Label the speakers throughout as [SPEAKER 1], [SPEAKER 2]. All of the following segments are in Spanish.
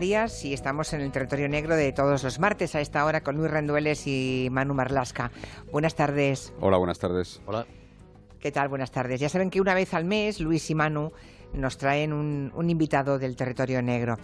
[SPEAKER 1] y estamos en el territorio negro de todos los martes a esta hora con Luis Rendueles y Manu Marlasca. Buenas tardes.
[SPEAKER 2] Hola, buenas tardes.
[SPEAKER 3] Hola.
[SPEAKER 1] ¿Qué tal? Buenas tardes. Ya saben que una vez al mes Luis y Manu nos traen un, un invitado del territorio negro.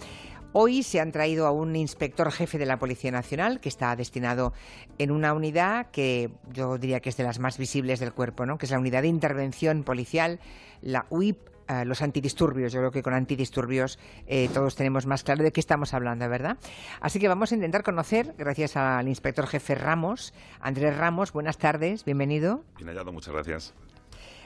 [SPEAKER 1] Hoy se han traído a un inspector jefe de la Policía Nacional que está destinado en una unidad que yo diría que es de las más visibles del cuerpo, ¿no? que es la Unidad de Intervención Policial, la UIP los antidisturbios. Yo creo que con antidisturbios eh, todos tenemos más claro de qué estamos hablando, ¿verdad? Así que vamos a intentar conocer, gracias al inspector jefe Ramos, Andrés Ramos, buenas tardes, bienvenido.
[SPEAKER 4] Bien hallado, muchas gracias.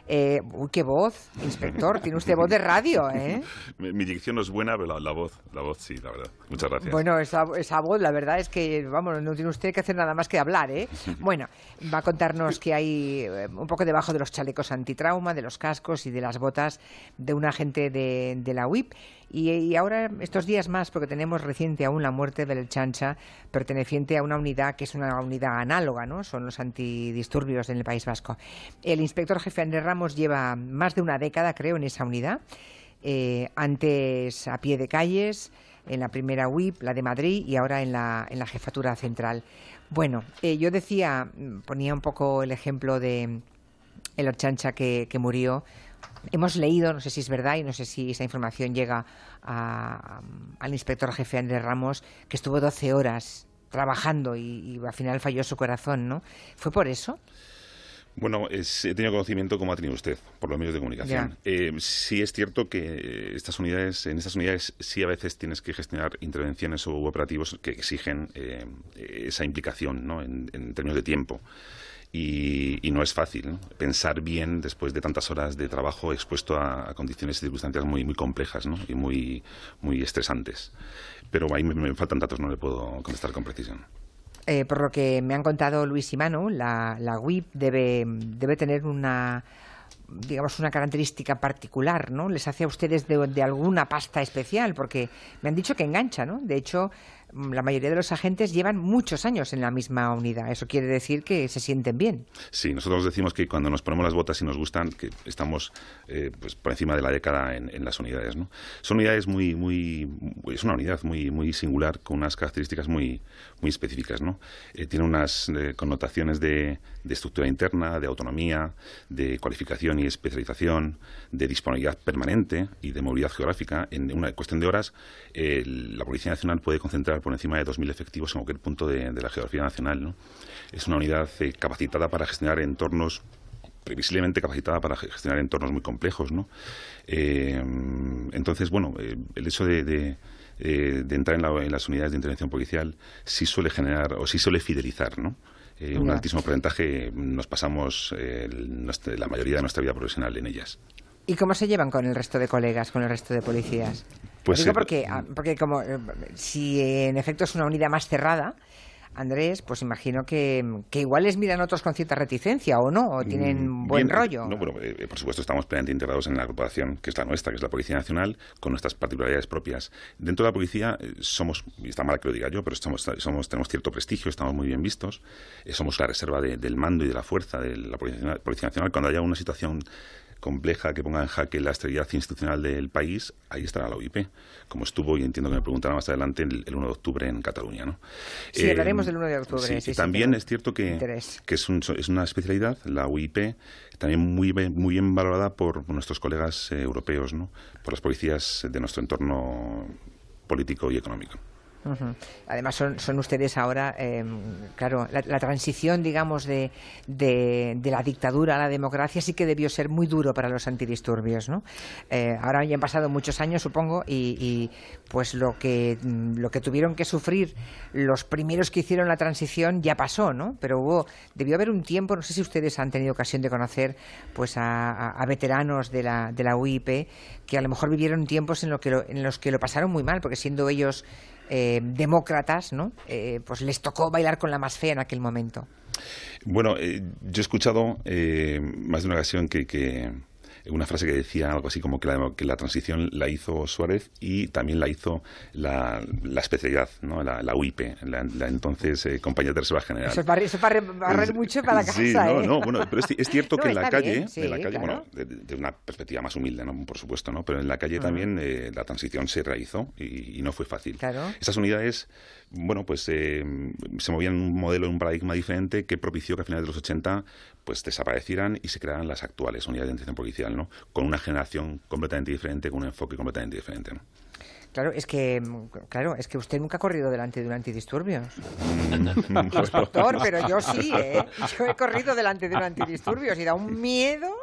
[SPEAKER 1] Eh, uy, qué voz, inspector. Tiene usted voz de radio, ¿eh?
[SPEAKER 4] mi, dicción no es buena, pero la, voz, la voz sí, la verdad. Muchas gracias.
[SPEAKER 1] Bueno, esa, esa, voz, la verdad es que, vamos, no tiene usted que hacer nada más que hablar, ¿eh? Bueno, va a contarnos que hay eh, un poco debajo de los chalecos antitrauma, de los cascos y de las botas de un agente de, de la UIP. Y, ahora, estos días más, porque tenemos reciente aún la muerte del Chancha, perteneciente a una unidad que es una unidad análoga, ¿no? Son los antidisturbios en el País Vasco. El inspector jefe Andrés Ramos lleva más de una década, creo, en esa unidad. Eh, antes a pie de calles, en la primera UIP, la de Madrid, y ahora en la, en la jefatura central. Bueno, eh, yo decía, ponía un poco el ejemplo de el Chancha que, que murió Hemos leído, no sé si es verdad y no sé si esa información llega al inspector jefe Andrés Ramos, que estuvo 12 horas trabajando y, al final falló su corazón, ¿no? ¿Fue por eso?
[SPEAKER 4] Bueno, he tenido conocimiento como ha tenido usted por los medios de comunicación. Eh, sí es cierto que estas unidades, en estas unidades sí a veces tienes que gestionar intervenciones o operativos que exigen eh, esa implicación ¿no? en términos de tiempo y, no es fácil pensar bien después de tantas horas de trabajo expuesto a, condiciones y circunstancias muy, muy complejas ¿no? y muy, muy estresantes. Pero ahí me, faltan datos, no le puedo contestar con precisión.
[SPEAKER 1] Eh, por lo que me han contado Luis y Manu, la, la WIP debe, debe tener una digamos, una característica particular, ¿no? Les hace a ustedes de, de, alguna pasta especial, porque me han dicho que engancha, ¿no? De hecho, la mayoría de los agentes llevan muchos años en la misma unidad. Eso quiere decir que se sienten bien.
[SPEAKER 4] Sí, nosotros decimos que cuando nos ponemos las botas y nos gustan, que estamos eh, pues por encima de la década en, las unidades. ¿no? Son unidades muy, muy, es una unidad muy, muy singular con unas características muy, muy específicas. ¿no? Eh, tiene unas eh, connotaciones de, de estructura interna, de autonomía, de cualificación y especialización, de disponibilidad permanente y de movilidad geográfica. En una cuestión de horas, la Policía Nacional puede concentrar por encima de 2.000 efectivos en cualquier punto de, la geografía nacional. ¿no? Es una unidad eh, capacitada para gestionar entornos previsiblemente capacitada para gestionar entornos muy complejos, ¿no? Eh, entonces, bueno, eh, el hecho de, entrar en, las unidades de intervención policial sí suele generar o sí suele fidelizar, ¿no? un altísimo porcentaje nos pasamos la mayoría de nuestra vida profesional en ellas.
[SPEAKER 1] ¿Y cómo se llevan con el resto de colegas, con el resto de policías? Pues Digo porque, ah, porque como eh, si en efecto es una unidad más cerrada, Andrés, pues imagino que, que, igual les miran otros con cierta reticencia o no, o tienen mm, buen rollo.
[SPEAKER 4] No, bueno, eh, por supuesto estamos plenamente integrados en la agrupación que es la nuestra, que es la Policía Nacional, con nuestras particularidades propias. Dentro de la policía eh, somos, y está mal que lo diga yo, pero somos, somos, tenemos cierto prestigio, estamos muy bien vistos, somos la reserva del mando y de la fuerza de la Policía, Policía Nacional. Cuando haya una situación compleja que ponga en jaque la estabilidad institucional del país, ahí estará la OIP, como estuvo, y entiendo que me preguntará más adelante, el, 1 de octubre en Cataluña. ¿no?
[SPEAKER 1] Sí, hablaremos del 1 de octubre.
[SPEAKER 4] Sí, también es cierto que, que es, es, una especialidad, la UIP, también muy, muy bien valorada por nuestros colegas eh, europeos, ¿no? por las policías de nuestro entorno político y económico.
[SPEAKER 1] Además, son, ustedes ahora, em, claro, la, transición, digamos, de, de, la dictadura a la democracia sí que debió ser muy duro para los antidisturbios, ¿no? Eh, ahora ya han pasado muchos años, supongo, y, pues lo que, mm, lo que tuvieron que sufrir los primeros que hicieron la transición ya pasó, ¿no? Pero hubo, debió haber un tiempo, no sé si ustedes han tenido ocasión de conocer pues a, veteranos de la, de la UIP que a lo mejor vivieron tiempos en, lo que en los que lo pasaron muy mal, porque siendo ellos eh, demócratas, ¿no? Eh, pues les tocó bailar con la más fea en aquel momento.
[SPEAKER 4] Bueno, eh, yo he escuchado más de una ocasión que, una frase que decía algo así como que la, que la transición la hizo Suárez y también la hizo la, la especialidad, ¿no? la, la UIP, la, entonces eh, compañía de reserva general.
[SPEAKER 1] Eso es para, barrer mucho para la casa.
[SPEAKER 4] Sí, no,
[SPEAKER 1] ¿eh?
[SPEAKER 4] no, bueno, pero es, cierto que en la calle, en la calle bueno, de, una perspectiva más humilde, ¿no? por supuesto, ¿no? pero en la calle también eh, la transición se realizó y, no fue fácil.
[SPEAKER 1] Claro.
[SPEAKER 4] Esas unidades, bueno, pues eh, se movían en un modelo, en un paradigma diferente que propició que a finales de los 80 pues desaparecieran y se crearan las actuales unidades de atención policial, ¿no? Con una generación completamente diferente, con un enfoque completamente diferente.
[SPEAKER 1] Claro, es que claro, es que usted nunca ha corrido delante de un antidisturbios.
[SPEAKER 4] Mm,
[SPEAKER 1] doctor, pero yo sí, ¿eh? Yo he corrido delante de un antidisturbios y da un miedo.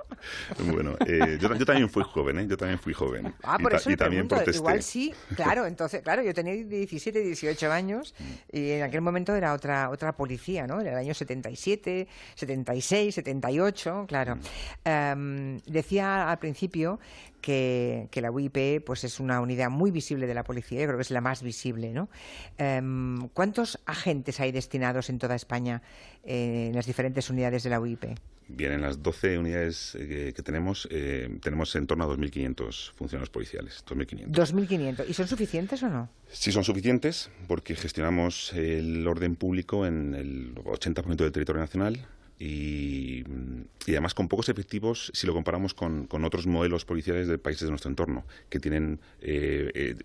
[SPEAKER 4] Bueno, eh, yo, también fui joven, ¿eh? Yo también fui joven.
[SPEAKER 1] Ah, por eso y también protesté. igual sí, claro, entonces, claro, yo tenía 17, 18 años y en aquel momento era otra otra policía, ¿no? Era el año 77, 76, 78, claro. Um, decía al principio que, la UIP pues es una unidad muy visible de la policía, yo creo que es la más visible. ¿no? Em, ¿Cuántos agentes hay destinados en toda España eh, en las diferentes unidades de la UIP?
[SPEAKER 4] Bien, en las 12 unidades eh, que, tenemos, eh, tenemos en torno a 2.500 funcionarios policiales. 2.500.
[SPEAKER 1] 2.500. ¿Y son suficientes o no?
[SPEAKER 4] Sí, son suficientes porque gestionamos el orden público en el 80% del territorio nacional y, además con pocos efectivos si lo comparamos con, otros modelos policiales de países de nuestro entorno, que tienen eh,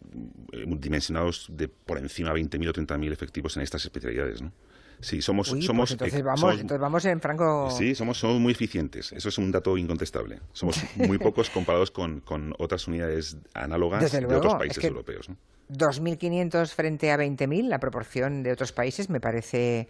[SPEAKER 4] eh, dimensionados de por encima de 20.000 o 30.000 efectivos en estas especialidades. ¿no? Sí, somos,
[SPEAKER 1] pues
[SPEAKER 4] somos,
[SPEAKER 1] entonces, vamos, entonces vamos en franco.
[SPEAKER 4] Sí, somos, somos muy eficientes. Eso es un dato incontestable. Somos muy pocos comparados con, con otras unidades análogas de otros países europeos. ¿no?
[SPEAKER 1] 2.500 frente a 20.000, la proporción de otros países me parece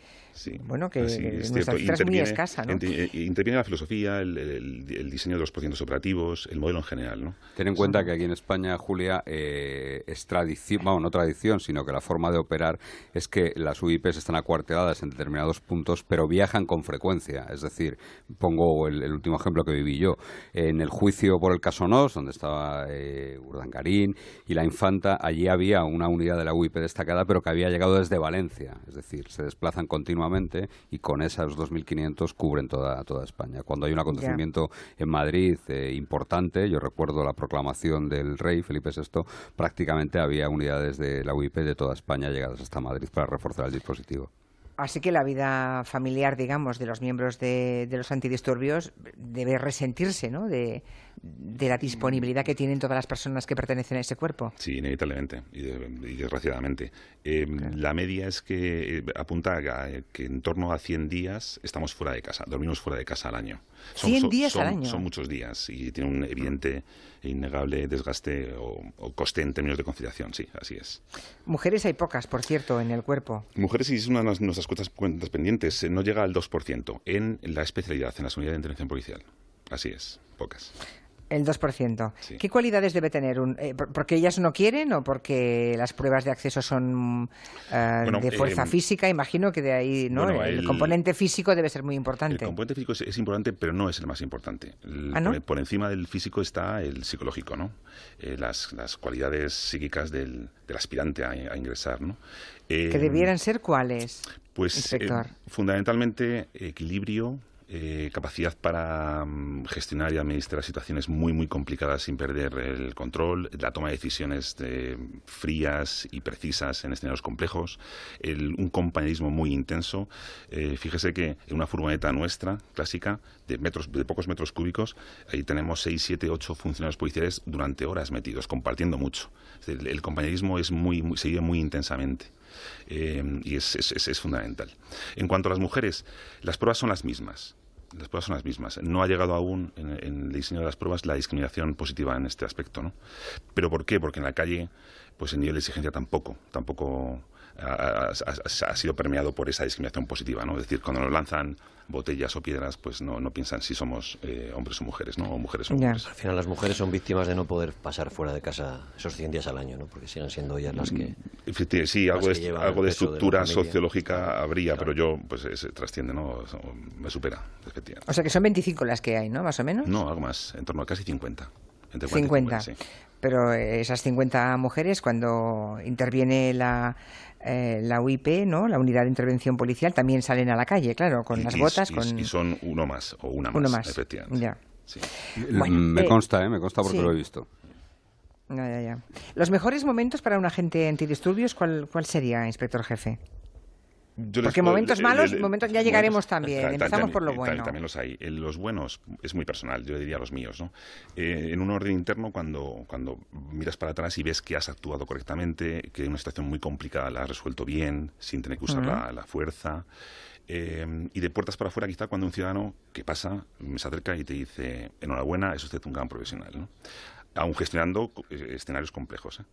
[SPEAKER 1] bueno que nuestra cifra es muy escasa. ¿no?
[SPEAKER 4] Eh, interviene la filosofía, el, diseño de los procedimientos operativos, el modelo en general. ¿no?
[SPEAKER 2] Ten en cuenta que aquí en España, Julia, eh, es tradición, bueno, no tradición, sino que la forma de operar es que las UIPs están acuarteladas en determinados puntos, pero viajan con frecuencia. Es decir, pongo el, último ejemplo que viví yo. En el juicio por el caso Nos, donde estaba eh, Urdangarín y la infanta, allí había una unidad de la UIP destacada, pero que había llegado desde Valencia. Es decir, se desplazan continuamente y con esas 2.500 cubren toda, toda España. Cuando hay un acontecimiento en Madrid eh, importante, yo recuerdo la proclamación del rey Felipe VI, prácticamente había unidades de la UIP de toda España llegadas hasta Madrid para reforzar el dispositivo.
[SPEAKER 1] Así que la vida familiar, digamos, de los miembros de, los antidisturbios debe resentirse, ¿no? De, la disponibilidad que tienen todas las personas que pertenecen a ese cuerpo.
[SPEAKER 4] Sí, inevitablemente y, desgraciadamente. Em, la media es que eh, apunta a que en torno a 100 días estamos fuera de casa, dormimos fuera de casa al año.
[SPEAKER 1] Son, 100 días al año.
[SPEAKER 4] Son muchos días y tiene un evidente innegable desgaste o, coste en términos de conciliación, sí, así es.
[SPEAKER 1] Mujeres hay pocas, por cierto, en el cuerpo.
[SPEAKER 4] Mujeres, sí, es una de nuestras cuentas pendientes, eh, no llega al 2% en la especialidad, en las unidades de intervención policial. Así es, pocas.
[SPEAKER 1] El 2%. ¿Qué cualidades debe tener? Un, eh, ¿Porque ellas no quieren o porque las pruebas de acceso son eh, de fuerza eh, física? Imagino que de ahí ¿no? el, componente físico debe ser muy importante.
[SPEAKER 4] El componente físico es, importante, pero no es el más importante.
[SPEAKER 1] ¿Ah,
[SPEAKER 4] por, encima del físico está el psicológico, ¿no? las, las, cualidades psíquicas del, aspirante a, ingresar, ¿no?
[SPEAKER 1] ¿Que debieran ser cuáles?
[SPEAKER 4] Pues fundamentalmente equilibrio, eh, capacidad para mm, gestionar y administrar situaciones muy, muy complicadas sin perder el control, la toma de decisiones eh, frías y precisas en escenarios complejos, un compañerismo muy intenso. Eh, fíjese que en una furgoneta nuestra, clásica, de, metros, de pocos metros cúbicos, ahí tenemos 6, 7, 8 funcionarios policiales durante horas metidos, compartiendo mucho. El, compañerismo es muy, se vive muy intensamente. y es, es, fundamental. En cuanto a las mujeres, las pruebas son las mismas las pruebas son las mismas. No ha llegado aún en, el diseño de las pruebas la discriminación positiva en este aspecto, ¿no? ¿Pero por qué? Porque en la calle, pues el nivel de exigencia tampoco, tampoco ha, ha, sido permeado por esa discriminación positiva, ¿no? Es decir, cuando nos lanzan botellas o piedras, pues no, no piensan si somos eh, hombres o mujeres, ¿no? O mujeres o hombres.
[SPEAKER 3] Al final las mujeres son víctimas de no poder pasar fuera de casa esos 100 días al año, ¿no? Porque siguen siendo ellas las que...
[SPEAKER 4] Mm, sí, algo, de, algo de estructura sociológica habría, pero yo, pues se trasciende, ¿no? Me supera, efectivamente.
[SPEAKER 1] O sea que son 25 las que hay, ¿no? Más o menos.
[SPEAKER 4] No, algo más, en torno a casi 50.
[SPEAKER 1] Entre 50. Pero esas 50 mujeres, cuando interviene la, eh, la UIP, ¿no? la Unidad de Intervención Policial, también salen a la calle, claro, con las botas.
[SPEAKER 4] Y, son uno más o una más, efectivamente.
[SPEAKER 2] me eh, consta, ¿eh? Me consta porque lo he visto.
[SPEAKER 1] Los mejores momentos para un agente antidisturbios, ¿cuál, cuál sería, inspector jefe? Porque momentos malos, momentos ya llegaremos también. Empezamos por lo bueno.
[SPEAKER 4] También los hay. Los buenos es muy personal, yo diría los míos. ¿no? Eh, en un orden interno, cuando, cuando miras para atrás y ves que has actuado correctamente, que una situación muy complicada la has resuelto bien, sin tener que usar la, fuerza. Eh, y de puertas para afuera, quizá cuando un ciudadano que pasa me se acerca y te dice, enhorabuena, es usted un gran profesional. ¿no? Aún gestionando eh, escenarios complejos. ¿eh?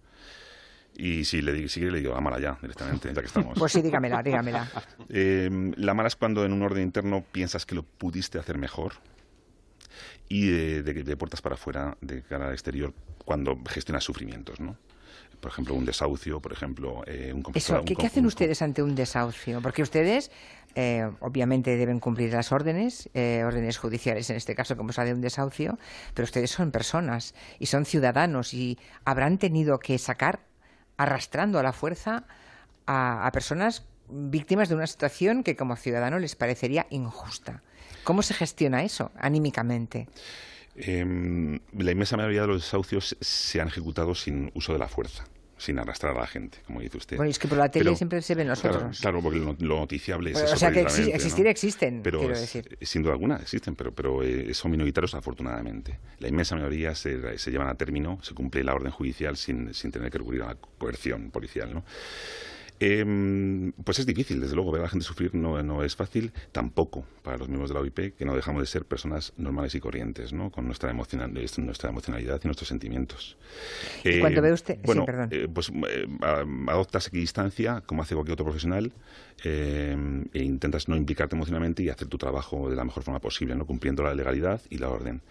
[SPEAKER 4] Y si le, si le digo, mala ya, directamente, ya que estamos.
[SPEAKER 1] Pues sí, dígamela, dígamela.
[SPEAKER 4] Eh, la mala es cuando en un orden interno piensas que lo pudiste hacer mejor y de, puertas para afuera, de cara al exterior, cuando gestionas sufrimientos, ¿no? Por ejemplo, un desahucio, por ejemplo, eh, un
[SPEAKER 1] Eso, ¿qué, hacen ustedes ante un desahucio? Porque ustedes, eh, obviamente, deben cumplir las órdenes, órdenes judiciales en este caso, como de un desahucio, pero ustedes son personas y son ciudadanos y habrán tenido que sacar arrastrando a la fuerza a, personas víctimas de una situación que como ciudadano les parecería injusta. ¿Cómo se gestiona eso anímicamente?
[SPEAKER 4] Em, la inmensa mayoría de los desahucios se han ejecutado sin uso de la fuerza sin arrastrar a la gente, como dice usted.
[SPEAKER 1] Bueno, es que por la tele siempre se ven los otros.
[SPEAKER 4] Claro, porque lo, noticiable es eso.
[SPEAKER 1] O sea, que existir existen,
[SPEAKER 4] pero
[SPEAKER 1] quiero decir.
[SPEAKER 4] Sin duda alguna existen, pero, pero eh, son minoritarios afortunadamente. La inmensa mayoría se, se, llevan a término, se cumple la orden judicial sin, sin tener que recurrir a la coerción policial, ¿no? Em, pues es difícil, desde luego, ver a la gente sufrir no, no, es fácil, tampoco para los miembros de la OIP, que no dejamos de ser personas normales y corrientes, ¿no? con nuestra, emocional, nuestra emocionalidad y nuestros sentimientos.
[SPEAKER 1] ¿Y cuando ve usted?
[SPEAKER 4] Bueno,
[SPEAKER 1] perdón.
[SPEAKER 4] Eh, pues eh, adoptas equidistancia, como hace cualquier otro profesional, eh, e intentas no implicarte emocionalmente y hacer tu trabajo de la mejor forma posible, ¿no? cumpliendo la legalidad y la orden.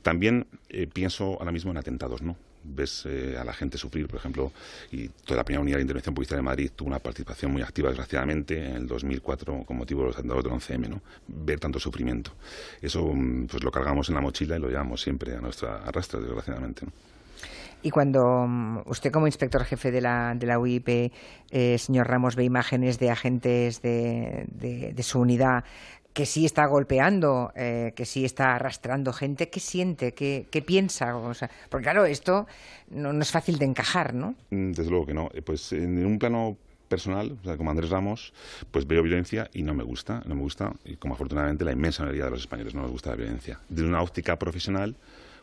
[SPEAKER 4] También pienso ahora mismo en atentados, ¿no? Ves eh, a la gente sufrir, por ejemplo, y toda la primera unidad de intervención policial de Madrid tuvo una participación muy activa, desgraciadamente, en el 2004 con motivo de los atentados del 11M, ¿no? Ver tanto sufrimiento. Eso mm, pues lo cargamos en la mochila y lo llevamos siempre a nuestra arrastra, desgraciadamente, ¿no?
[SPEAKER 1] Y cuando mm, usted como inspector jefe de la, de la UIP, eh, señor Ramos, ve imágenes de agentes de, de su unidad que sí está golpeando, eh, que sí está arrastrando gente, ¿qué siente? ¿Qué, piensa? O porque claro, esto no, es fácil de encajar, ¿no?
[SPEAKER 4] Mm, desde luego que no. Eh, pues en un plano personal, o sea, como Andrés Ramos, pues veo violencia y no me gusta, no me gusta, y como afortunadamente la inmensa mayoría de los españoles no nos gusta la violencia. De una óptica profesional,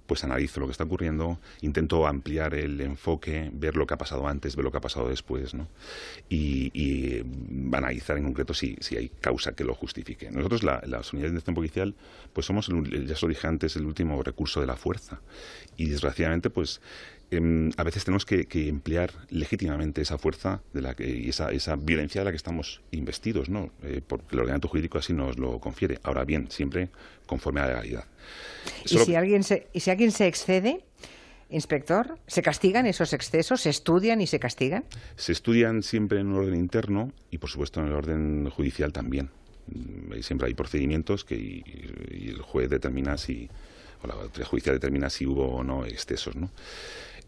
[SPEAKER 4] pues analizo lo que está ocurriendo, intento ampliar el enfoque, ver lo que ha pasado antes, ver lo que ha pasado después, ¿no? Y, analizar en concreto si, si, hay causa que lo justifique. Nosotros, la, las unidades de investigación policial, pues somos, ya os lo dije antes, el último recurso de la fuerza. Y desgraciadamente, pues Em, a veces tenemos que, emplear legítimamente esa fuerza de la que, y esa, esa violencia de la que estamos investidos, ¿no? Eh, porque el ordenamiento jurídico así nos lo confiere. Ahora bien, siempre conforme a la legalidad.
[SPEAKER 1] ¿Y, si alguien se, ¿Y si alguien se excede? Inspector, ¿se castigan esos excesos? ¿Se estudian y se castigan?
[SPEAKER 4] Se estudian siempre en un orden interno y, por supuesto, en el orden judicial también. Mm, siempre hay procedimientos que y, el juez determina si, o la autoridad judicial determina si hubo o no excesos, ¿no?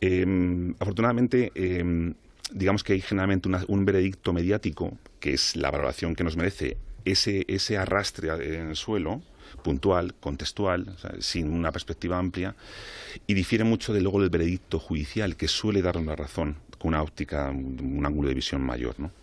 [SPEAKER 4] Em, afortunadamente, em, digamos que hay generalmente un veredicto mediático, que es la valoración que nos merece ese, arrastre en el suelo, puntual, contextual, sin una perspectiva amplia, y difiere mucho de luego del veredicto judicial, que suele dar una razón, con una óptica, un ángulo de visión mayor, ¿no?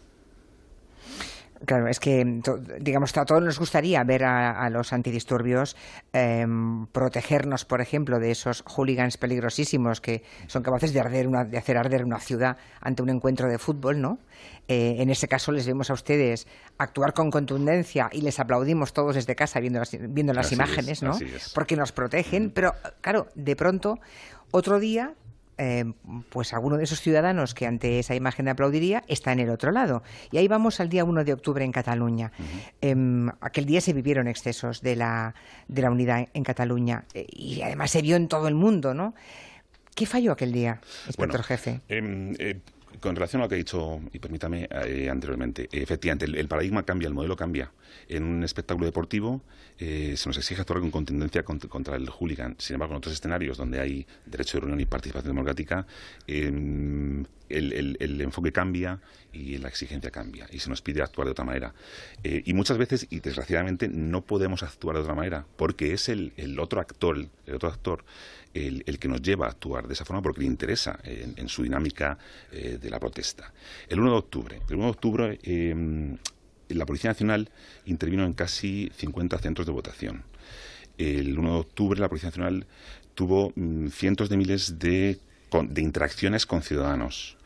[SPEAKER 1] Claro, es que, digamos, a todos nos gustaría ver a, los antidisturbios em, protegernos, por ejemplo, de esos hooligans peligrosísimos que son capaces de, arder una, de hacer arder una ciudad ante un encuentro de fútbol, ¿no? Eh, en ese caso les vemos a ustedes actuar con contundencia y les aplaudimos todos desde casa viendo las, viendo las imágenes, ¿no? Porque nos protegen, pero, claro, de pronto, otro día eh, pues alguno de esos ciudadanos que ante esa imagen aplaudiría está en el otro lado. Y ahí vamos al día 1 de octubre en Cataluña. Em, aquel día se vivieron excesos de la, de la unidad en Cataluña eh, y además se vio en todo el mundo, ¿no? ¿Qué falló aquel día, inspector jefe?
[SPEAKER 4] Em, eh, con relación a lo que he dicho, y permítame eh, anteriormente, efectivamente, el, paradigma cambia, el modelo cambia. En un espectáculo deportivo eh, se nos exige actuar con contundencia contra, el hooligan. Sin embargo, en otros escenarios donde hay derecho de reunión y participación democrática, em, el, enfoque cambia y la exigencia cambia y se nos pide actuar de otra manera. Eh, y muchas veces, y desgraciadamente, no podemos actuar de otra manera porque es el, otro actor, el otro actor el, que nos lleva a actuar de esa forma porque le interesa en, su dinámica eh, de la protesta. El 1 de octubre, el 1 de octubre em, la Policía Nacional intervino en casi 50 centros de votación. El 1 de octubre la Policía Nacional tuvo mm, cientos de miles de, de interacciones con ciudadanos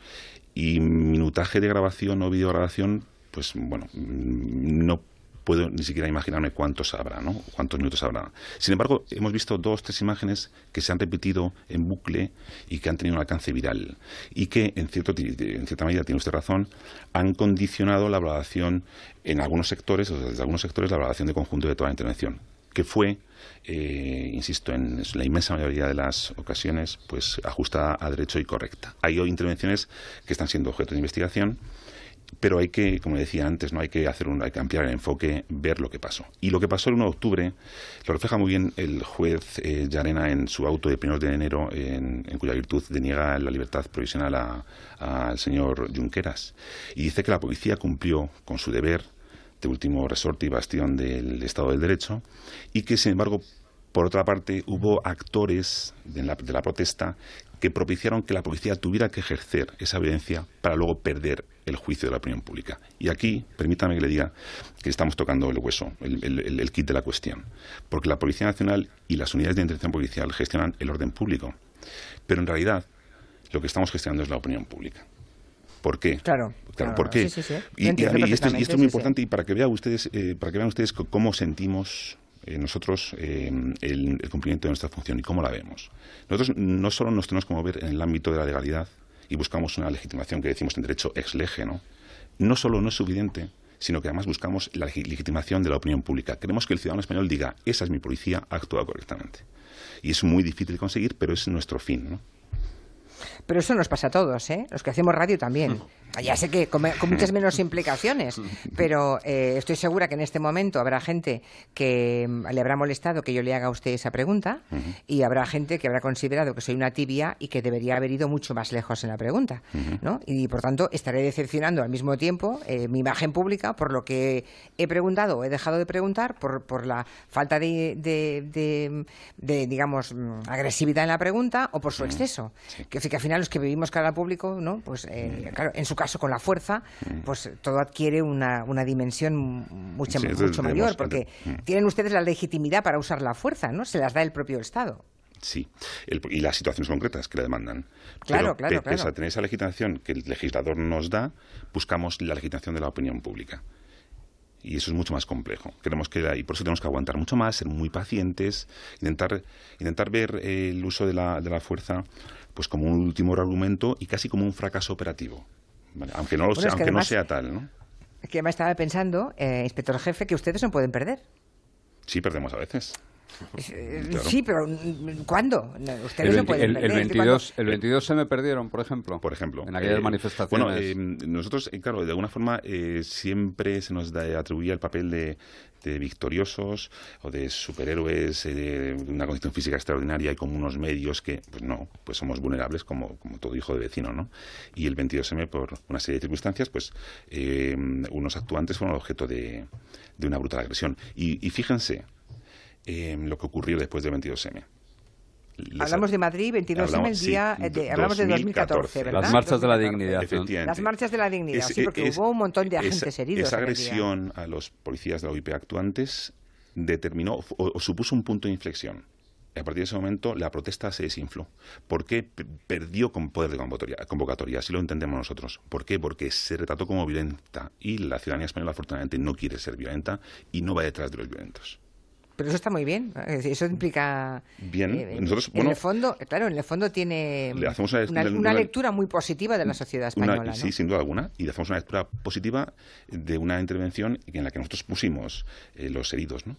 [SPEAKER 4] y minutaje de grabación o videograbación pues bueno, mm, no puedo ni siquiera imaginarme cuántos habrá, ¿no? Cuántos minutos habrá. Sin embargo, hemos visto dos, tres imágenes que se han repetido en bucle y que han tenido un alcance viral y que, en, cierto, en cierta medida, tiene usted razón, han condicionado la valoración en algunos sectores, o desde algunos sectores, la valoración de conjunto de toda la intervención, que fue eh, insisto, en la inmensa mayoría de las ocasiones, pues ajustada a derecho y correcta. Hay intervenciones que están siendo objeto de investigación pero hay que, como decía antes, no hay que hacer un, hay que ampliar el enfoque, ver lo que pasó. Y lo que pasó el 1 de octubre lo refleja muy bien el juez eh, en su auto de 1 de enero, en, cuya virtud deniega la libertad provisional al señor Junqueras. Y dice que la policía cumplió con su deber de último resorte y bastión del Estado del Derecho y que, sin embargo, por otra parte, hubo actores de la, de la protesta que propiciaron que la policía tuviera que ejercer esa evidencia para luego perder el juicio de la opinión pública. Y aquí, permítame que le diga que estamos tocando el hueso, el, kit de la cuestión. Porque la Policía Nacional y las unidades de intervención policial gestionan el orden público. Pero en realidad, lo que estamos gestionando es la opinión pública. ¿Por qué?
[SPEAKER 1] Claro.
[SPEAKER 4] claro, ¿por qué? Y, esto, es muy importante y para que vean ustedes, eh, para que vean ustedes cómo sentimos eh, nosotros eh, el, cumplimiento de nuestra función y cómo la vemos. Nosotros no solo nos tenemos que mover en el ámbito de la legalidad y buscamos una legitimación que decimos en derecho ex lege, ¿no? No solo no es suficiente, sino que además buscamos la legitimación de la opinión pública. Queremos que el ciudadano español diga, esa es mi policía, ha actuado correctamente. Y es muy difícil conseguir, pero es nuestro fin, ¿no?
[SPEAKER 1] Pero eso nos pasa a todos, ¿eh? Los que hacemos radio también. Ya sé que con, muchas menos implicaciones, pero eh, estoy segura que en este momento habrá gente que mm, le habrá molestado que yo le haga a usted esa pregunta y habrá gente que habrá considerado que soy una tibia y que debería haber ido mucho más lejos en la pregunta, ¿no? Y por tanto estaré decepcionando al mismo tiempo eh, mi imagen pública por lo que he preguntado o he dejado de preguntar, por, por la falta de, de, digamos, mm, agresividad en la pregunta o por su exceso. Que, que al final los que vivimos cara al público, ¿no? Pues eh, claro, en su caso con la fuerza, pues todo adquiere una, una dimensión mucho, mucho mayor, porque tienen ustedes la legitimidad para usar la fuerza, ¿no? Se las da el propio Estado.
[SPEAKER 4] Sí, y las situaciones concretas que le demandan.
[SPEAKER 1] Claro,
[SPEAKER 4] Pero,
[SPEAKER 1] claro,
[SPEAKER 4] pese a tener esa legitimación que el legislador nos da, buscamos la legitimación de la opinión pública y eso es mucho más complejo. Queremos que y por eso tenemos que aguantar mucho más, ser muy pacientes, intentar intentar ver el uso de la, de la fuerza pues como un último argumento y casi como un fracaso operativo aunque no, lo sea, aunque no sea tal, ¿no?
[SPEAKER 1] Que me estaba pensando, eh, inspector jefe, que ustedes no pueden perder.
[SPEAKER 4] Sí, perdemos a veces.
[SPEAKER 1] Eh, sí, pero ¿cuándo? Ustedes
[SPEAKER 2] el,
[SPEAKER 1] pueden
[SPEAKER 2] el, 22, el 22 se me perdieron, por ejemplo.
[SPEAKER 4] Por ejemplo.
[SPEAKER 2] En aquellas manifestaciones.
[SPEAKER 4] Bueno, eh, nosotros, claro, de alguna forma siempre se nos da, atribuía el papel de, de victoriosos o de superhéroes eh, de una condición física extraordinaria y como unos medios que, pues no, pues somos vulnerables como, como todo hijo de vecino, ¿no? Y el 22M, por una serie de circunstancias, pues eh, unos actuantes fueron objeto de, de una brutal agresión. Y, fíjense eh, lo que ocurrió después del 22M.
[SPEAKER 1] Hablamos de Madrid, 22 m el día, de, hablamos de 2014, ¿verdad?
[SPEAKER 2] Las marchas de la dignidad.
[SPEAKER 1] Las marchas de la dignidad, sí, porque hubo un montón de agentes heridos.
[SPEAKER 4] Esa agresión a los policías de la OIP actuantes determinó o, supuso un punto de inflexión. Y a partir de ese momento la protesta se desinfló. ¿Por qué perdió con poder de convocatoria? convocatoria? Así lo entendemos nosotros. ¿Por qué? Porque se retrató como violenta y la ciudadanía española afortunadamente no quiere ser violenta y no va detrás de los violentos.
[SPEAKER 1] Pero eso está muy bien. Eso implica.
[SPEAKER 4] Bien.
[SPEAKER 1] Eh, nosotros, en el fondo, claro, en el fondo tiene una, lectura muy positiva de la sociedad española.
[SPEAKER 4] Sí, sin duda alguna. Y hacemos una lectura positiva de una intervención en la que nosotros pusimos eh, los heridos, ¿no?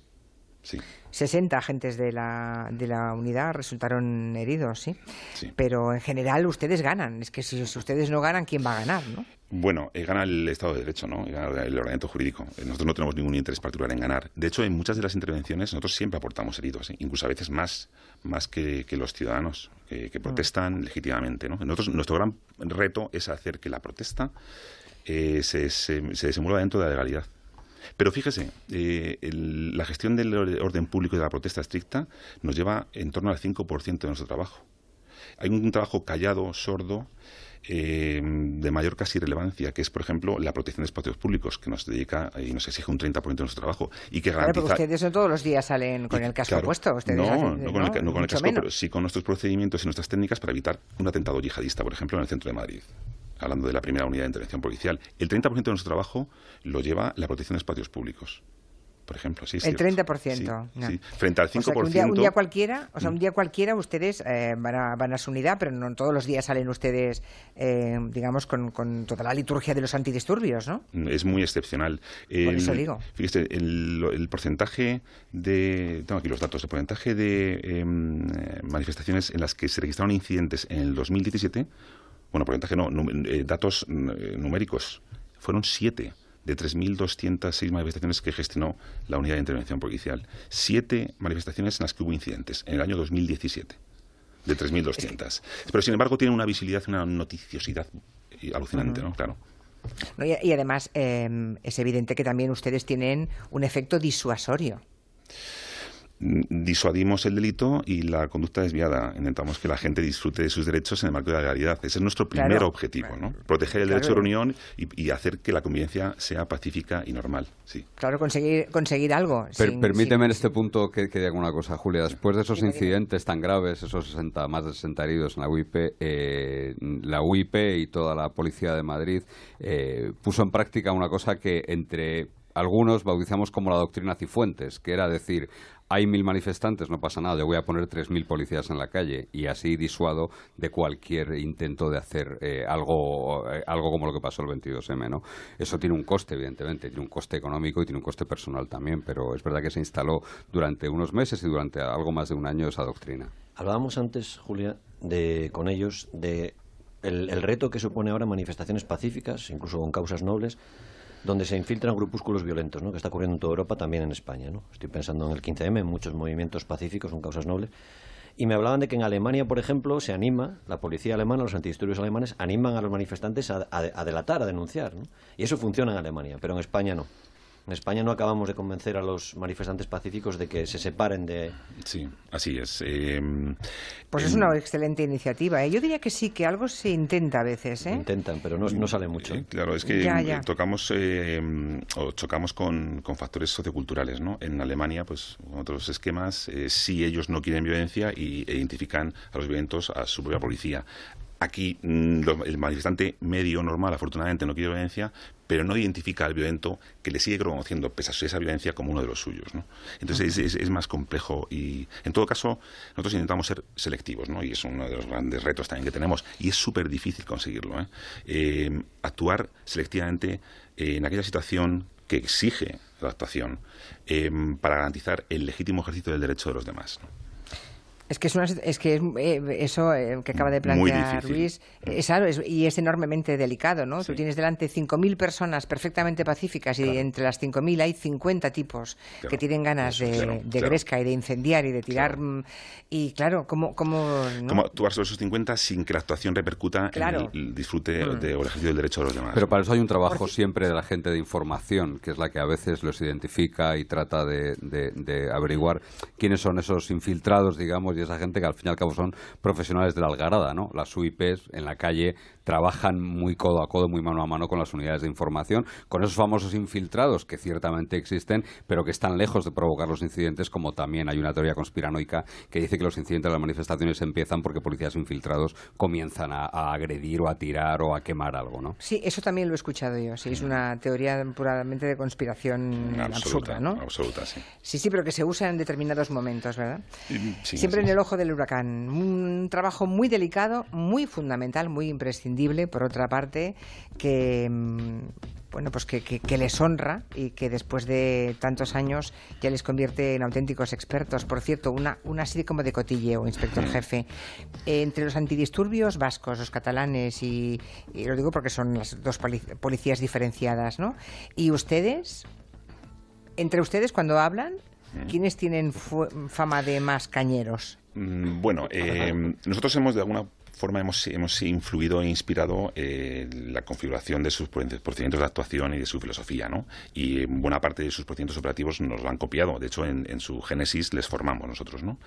[SPEAKER 4] Sí.
[SPEAKER 1] 60 agentes de la, de la unidad resultaron heridos, ¿sí?
[SPEAKER 4] Sí.
[SPEAKER 1] Pero en general ustedes ganan. Es que si, ustedes no ganan, ¿quién va a ganar, no?
[SPEAKER 4] Bueno, eh, gana el Estado de Derecho, ¿no? Gana el ordenamiento jurídico. Eh, Nosotros no tenemos ningún interés particular en ganar. De hecho, en muchas de las intervenciones nosotros siempre aportamos heridos, ¿eh? incluso a veces más, más que, que los ciudadanos que, que protestan legítimamente, ¿no? Nosotros, nuestro gran reto es hacer que la protesta eh, se, se, se desenvuelva dentro de la legalidad. Pero fíjese, eh, el- la gestión del orde- orden público y de la protesta estricta nos lleva en torno al 5% de nuestro trabajo. Hay un trabajo callado, sordo, eh, de mayor casi relevancia, que es, por ejemplo, la protección de espacios públicos, que nos dedica y nos exige un 30% de nuestro trabajo y que
[SPEAKER 1] Claro, porque
[SPEAKER 4] garantiza...
[SPEAKER 1] ustedes no todos los días salen con
[SPEAKER 4] y-
[SPEAKER 1] el casco
[SPEAKER 4] claro,
[SPEAKER 1] puesto. Ustedes
[SPEAKER 4] no,
[SPEAKER 1] hacen-
[SPEAKER 4] no con el, ca- no con el
[SPEAKER 1] Mucho
[SPEAKER 4] casco,
[SPEAKER 1] menos.
[SPEAKER 4] pero sí con nuestros procedimientos y nuestras técnicas para evitar un atentado yihadista, por ejemplo, en el centro de Madrid. Hablando de la primera unidad de intervención policial. El 30% de nuestro trabajo lo lleva la protección de espacios públicos. Por ejemplo, sí,
[SPEAKER 1] El
[SPEAKER 4] cierto.
[SPEAKER 1] 30%.
[SPEAKER 4] Sí,
[SPEAKER 1] no.
[SPEAKER 4] sí. Frente al 5%.
[SPEAKER 1] O sea, que un, día, un día cualquiera, o sea, un
[SPEAKER 4] Mm.
[SPEAKER 1] día cualquiera ustedes eh, van, a, van a su unidad, pero no todos los días salen ustedes, eh, digamos, con, con toda la liturgia de los antidisturbios, ¿no?
[SPEAKER 4] es muy excepcional.
[SPEAKER 1] Por eso digo.
[SPEAKER 4] Fíjese, el, el porcentaje de. Tengo aquí los datos. El porcentaje de em, eh, manifestaciones en las que se registraron incidentes en el 2017. Bueno, porcentaje no, num- eh, datos mm, eh, numéricos. Fueron siete de 3.206 manifestaciones que gestionó la unidad de intervención policial. Siete manifestaciones en las que hubo incidentes en el año 2017 de 3.200. Pero sin embargo tiene una visibilidad, una noticiosidad eh, alucinante, ¿no? Claro.
[SPEAKER 1] No, Y, y además eh, es evidente que también ustedes tienen un efecto disuasorio.
[SPEAKER 4] Mm, disuadimos el delito y la conducta desviada. Intentamos que la gente disfrute de sus derechos en el marco de la legalidad. Ese es nuestro primer
[SPEAKER 1] Claro.
[SPEAKER 4] objetivo, ¿no? Proteger el
[SPEAKER 1] Claro.
[SPEAKER 4] derecho de reunión y, y hacer que la convivencia sea pacífica y normal. Sí.
[SPEAKER 1] Claro, conseguir, conseguir algo.
[SPEAKER 2] Per-
[SPEAKER 1] sin-
[SPEAKER 2] permíteme
[SPEAKER 1] sin-
[SPEAKER 2] en este punto que, que diga una cosa, Julia. Después de esos incidentes tan graves, esos 60, más de 60 heridos en la UIP, eh, la UIP y toda la policía de Madrid eh, puso en práctica una cosa que entre algunos bautizamos como la doctrina Cifuentes, que era decir, hay mil manifestantes, no pasa nada, yo voy a poner tres mil policías en la calle y así disuado de cualquier intento de hacer eh, algo, eh, algo como lo que pasó el 22M, ¿no? Eso tiene un coste, evidentemente, tiene un coste económico y tiene un coste personal también, pero es verdad que se instaló durante unos meses y durante algo más de un año esa doctrina.
[SPEAKER 3] Hablábamos antes, Julia, de, con ellos de el, el reto que supone ahora manifestaciones pacíficas, incluso con causas nobles, donde se infiltran grupúsculos violentos, ¿no? que está ocurriendo en toda Europa, también en España. ¿no? Estoy pensando en el 15M, en muchos movimientos pacíficos con causas nobles. Y me hablaban de que en Alemania, por ejemplo, se anima, la policía alemana, los antidisturbios alemanes, animan a los manifestantes a, a- a delatar, a denunciar. ¿no? Y eso funciona en Alemania, pero en España no. En España no acabamos de convencer a los manifestantes pacíficos de que se separen de,
[SPEAKER 4] Sí, así es. Eh,
[SPEAKER 1] Pues es una excelente iniciativa. ¿eh? Yo diría que sí, que algo se intenta a veces. ¿eh?
[SPEAKER 3] Intentan, pero no, no sale mucho.
[SPEAKER 4] Eh, Claro, es que
[SPEAKER 1] Ya, ya.
[SPEAKER 4] tocamos eh, o chocamos con, con factores socioculturales, ¿no? En Alemania, pues, con otros esquemas, eh, sí ellos no quieren violencia y e identifican a los violentos a su propia policía. Aquí mm, el manifestante medio normal, afortunadamente, no quiere violencia, pero no identifica al violento que le sigue reconociendo, pese a esa violencia, como uno de los suyos. ¿no? Entonces es, es- es más complejo y, en todo caso, nosotros intentamos ser selectivos, ¿no? y es uno de los grandes retos también que tenemos, y es súper difícil conseguirlo. ¿eh? Eh, actuar selectivamente en aquella situación que exige la actuación eh, para garantizar el legítimo ejercicio del derecho de los demás. ¿no?
[SPEAKER 1] Es que es, una, es que es, eh, eso eh, que acaba de plantear. Luis, es, claro, es- y es enormemente delicado, ¿no? Tú
[SPEAKER 4] Sí.
[SPEAKER 1] tienes delante 5.000 personas perfectamente pacíficas y entre las 5.000 hay 50 tipos
[SPEAKER 4] Claro.
[SPEAKER 1] que tienen ganas
[SPEAKER 4] Eso,
[SPEAKER 1] de,
[SPEAKER 4] claro,
[SPEAKER 1] de
[SPEAKER 4] claro.
[SPEAKER 1] gresca y de incendiar y de tirar. mm, Y claro, ¿cómo...? cómo no?
[SPEAKER 4] ¿Cómo actuar sobre esos 50 sin que la actuación repercuta
[SPEAKER 1] Claro.
[SPEAKER 4] en el, disfrute de, o el ejercicio del derecho de los demás?
[SPEAKER 2] Pero para eso hay un trabajo siempre de la gente de información, que es la que a veces los identifica y trata de, de- de averiguar quiénes son esos infiltrados, digamos, y esa gente que al fin y al cabo son profesionales de la algarada, ¿no? Las UIPs en la calle trabajan muy codo a codo, muy mano a mano con las unidades de información, con esos famosos infiltrados que ciertamente existen, pero que están lejos de provocar los incidentes, como también hay una teoría conspiranoica que dice que los incidentes de las manifestaciones empiezan porque policías infiltrados comienzan a, a agredir o a tirar o a quemar algo, ¿no?
[SPEAKER 1] Sí, eso también lo he escuchado yo. Sí, es una teoría puramente de conspiración
[SPEAKER 4] absoluta,
[SPEAKER 1] absurda, ¿no?
[SPEAKER 4] absoluta, sí.
[SPEAKER 1] Sí, sí, pero que se usa en determinados momentos, ¿verdad?
[SPEAKER 4] Y- sí,
[SPEAKER 1] Siempre en el ojo del huracán. Un trabajo muy delicado, muy fundamental, muy imprescindible, por otra parte, que mm, bueno, pues que, les honra y que después de tantos años ya les convierte en auténticos expertos. Por cierto, una, una serie como de cotilleo, inspector jefe. entre los antidisturbios vascos, los catalanes, y, lo digo porque son las dos policías diferenciadas, ¿no? Y ustedes, entre ustedes cuando hablan, ¿quiénes tienen fama de más cañeros?
[SPEAKER 4] Mm, bueno, eh, nosotros hemos de alguna forma hemos, hemos influido e inspirado eh, la configuración de sus procedimientos de actuación y de su filosofía, ¿no? Y buena parte de sus procedimientos operativos nos lo han copiado. De hecho, en, su génesis les formamos nosotros, ¿no?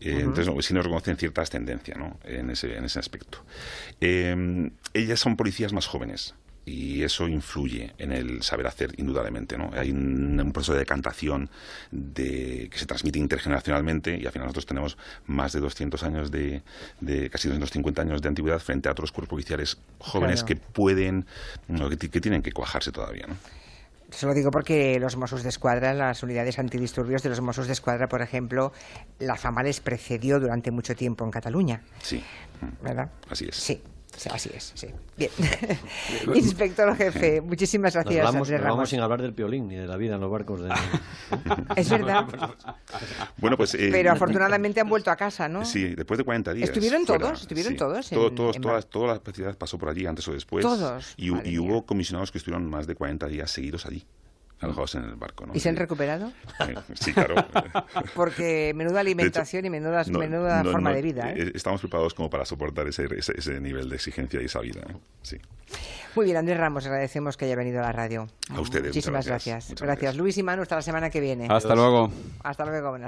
[SPEAKER 4] Eh, entonces, sí nos reconocen ciertas tendencias, ¿no? En ese, en ese aspecto. Eh, ellas son policías más jóvenes y eso influye en el saber hacer indudablemente ¿no? hay un, proceso de decantación de, que se transmite intergeneracionalmente y al final nosotros tenemos más de 200 años de, de casi 250 años de antigüedad frente a otros cuerpos policiales jóvenes que pueden que, que, tienen que cuajarse todavía ¿no?
[SPEAKER 1] Se lo digo porque los Mossos de Escuadra, las unidades antidisturbios de los Mossos de Escuadra, por ejemplo, la fama les precedió durante mucho tiempo en Cataluña.
[SPEAKER 4] Sí.
[SPEAKER 1] ¿Verdad?
[SPEAKER 4] Así es.
[SPEAKER 1] Sí. Así es, sí. Bien. Inspector jefe, muchísimas gracias.
[SPEAKER 3] Nos vamos, nos vamos, sin hablar del piolín ni de la vida en los barcos. De...
[SPEAKER 1] es verdad.
[SPEAKER 4] bueno, pues, eh,
[SPEAKER 1] Pero afortunadamente han vuelto a casa, ¿no?
[SPEAKER 4] Sí, después de 40 días.
[SPEAKER 1] ¿Estuvieron todos? ¿Estuvieron todos?
[SPEAKER 4] todos todas, toda la especialidad pasó por allí, antes o después.
[SPEAKER 1] Todos.
[SPEAKER 4] Y, y hubo comisionados que estuvieron más de 40 días seguidos allí alojados en el barco. ¿no?
[SPEAKER 1] ¿Y se han recuperado?
[SPEAKER 4] Sí, claro.
[SPEAKER 1] Porque menuda alimentación y menuda, menuda forma de vida. ¿eh?
[SPEAKER 4] Estamos preparados como para soportar ese, ese, nivel de exigencia y esa vida. Sí.
[SPEAKER 1] Muy bien, Andrés Ramos, agradecemos que haya venido a la radio.
[SPEAKER 4] A ustedes.
[SPEAKER 1] Muchísimas gracias. Gracias. Luis y Manu, hasta la semana que viene.
[SPEAKER 2] Hasta luego.
[SPEAKER 1] Hasta luego, buenas